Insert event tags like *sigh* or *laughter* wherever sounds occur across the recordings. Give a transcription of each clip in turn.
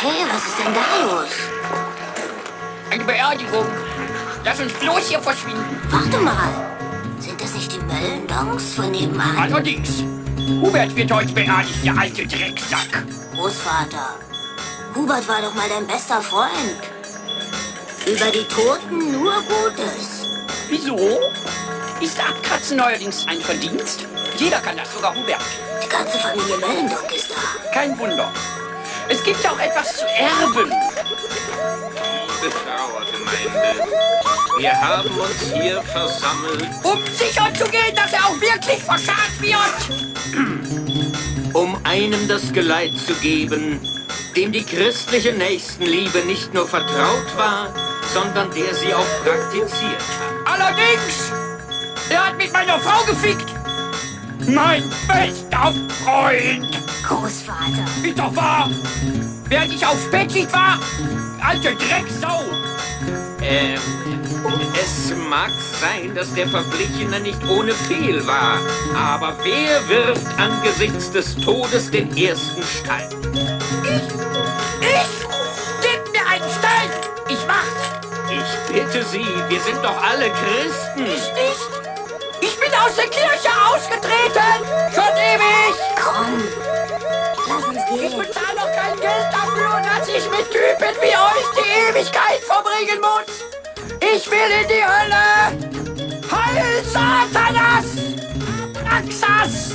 Hey, was ist denn da los? Eine Beerdigung. Lass uns bloß hier verschwinden. Warte mal. Sind das nicht die Möllendongs von nebenan? Allerdings. Hubert wird heute beerdigt, der alte Drecksack. Großvater, Hubert war doch mal dein bester Freund. Über die Toten nur Gutes. Wieso? Ist Abkratzen neuerdings ein Verdienst? Jeder kann das, sogar Hubert. Die ganze Familie Möllendonk ist da. Kein Wunder. Es gibt ja auch etwas zu erben. Liebe Trauergemeinde, wir haben uns hier versammelt, Um sicher zu gehen, dass er auch wirklich verscharrt wird. um einem das Geleit zu geben, dem die christliche Nächstenliebe nicht nur vertraut war, sondern der sie auch praktiziert hat. Allerdings, er hat mit meiner Frau gefickt. Mein bester Freund. Großvater. Ist doch wahr. Während ich auf Spätschicht war, alte Drecksau. Ähm, es mag sein, dass der Verblichene nicht ohne Fehl war, aber wer wirft angesichts des Todes den ersten Stein? Ich? Gib mir einen Stein. Ich mach's. Ich bitte Sie, wir sind doch alle Christen. Ich nicht. Ich bin aus der Kirche ausgetreten. Schon ewig. Will in die Hölle. Heil Satanas. Abraxas.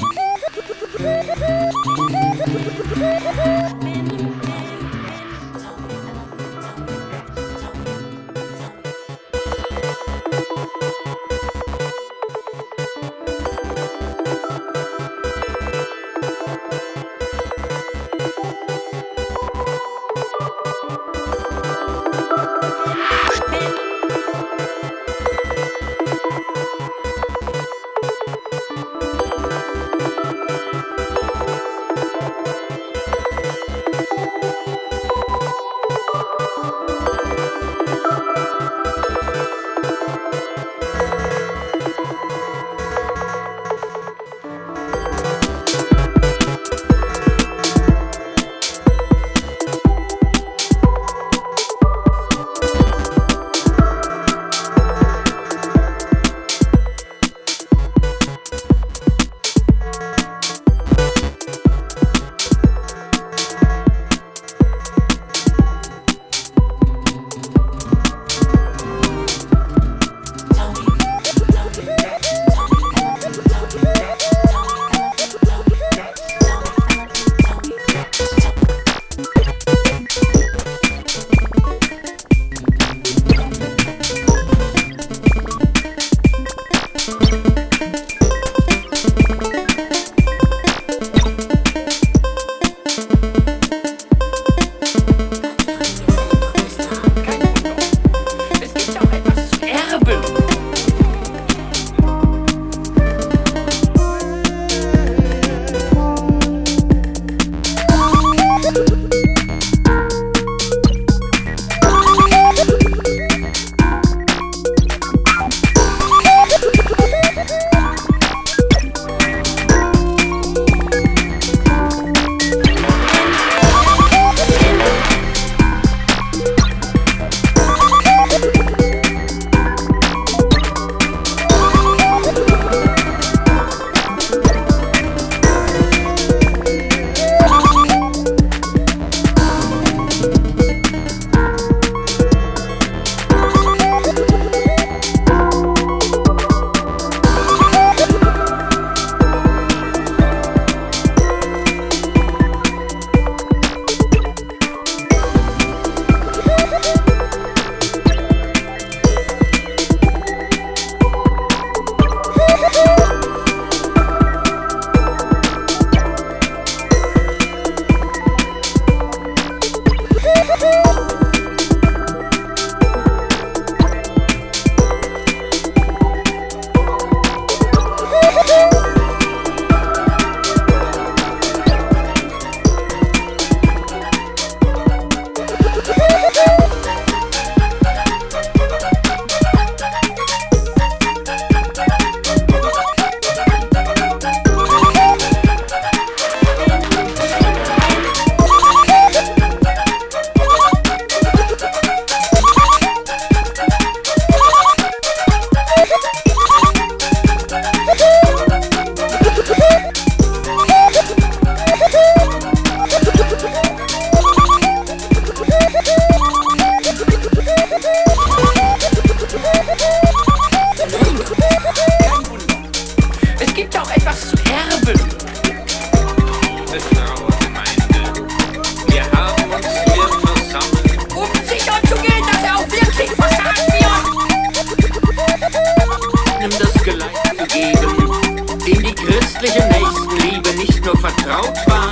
nur vertraut war,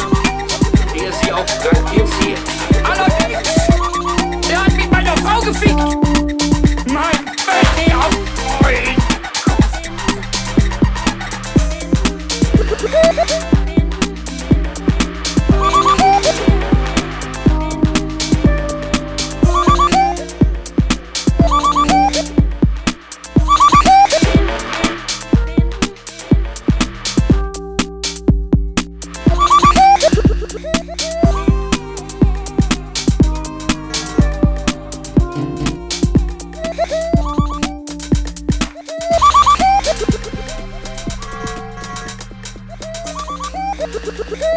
der sie auch praktiziert. Allerdings, er hat mit meiner Frau gefickt. Mein bester Freund.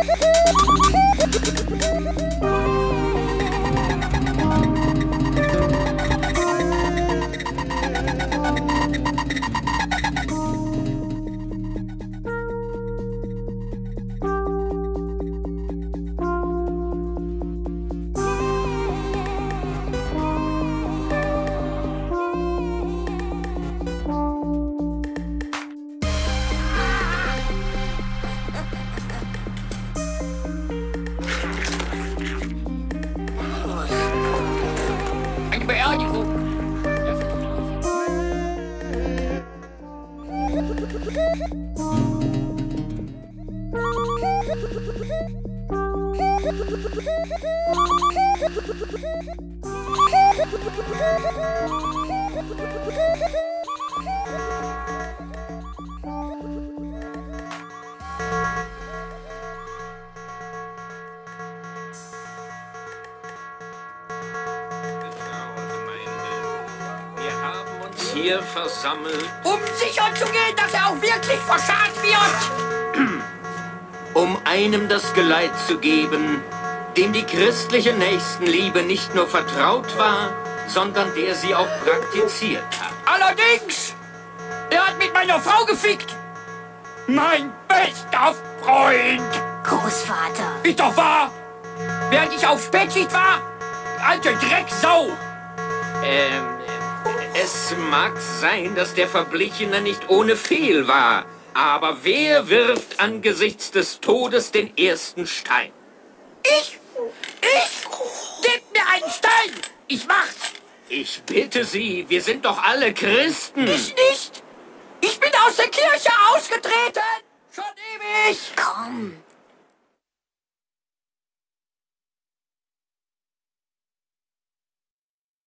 Woohoo! *laughs* hier versammelt, Um sicherzugehen, dass er auch wirklich verscharrt wird. um einem das Geleit zu geben, dem die christliche Nächstenliebe nicht nur vertraut war, sondern der sie auch praktiziert hat. Allerdings, er hat mit meiner Frau gefickt. Mein bester Freund. Großvater. Ist doch wahr. Während ich auf Spätschicht war, alte Drecksau. Ähm, es mag sein, dass der Verblichene nicht ohne Fehl war, aber wer wirft angesichts des Todes den ersten Stein? Ich, ich, gib mir einen Stein. Ich mach's. Ich bitte Sie, wir sind doch alle Christen. Ich nicht. Ich bin aus der Kirche ausgetreten. Schon ewig. Komm,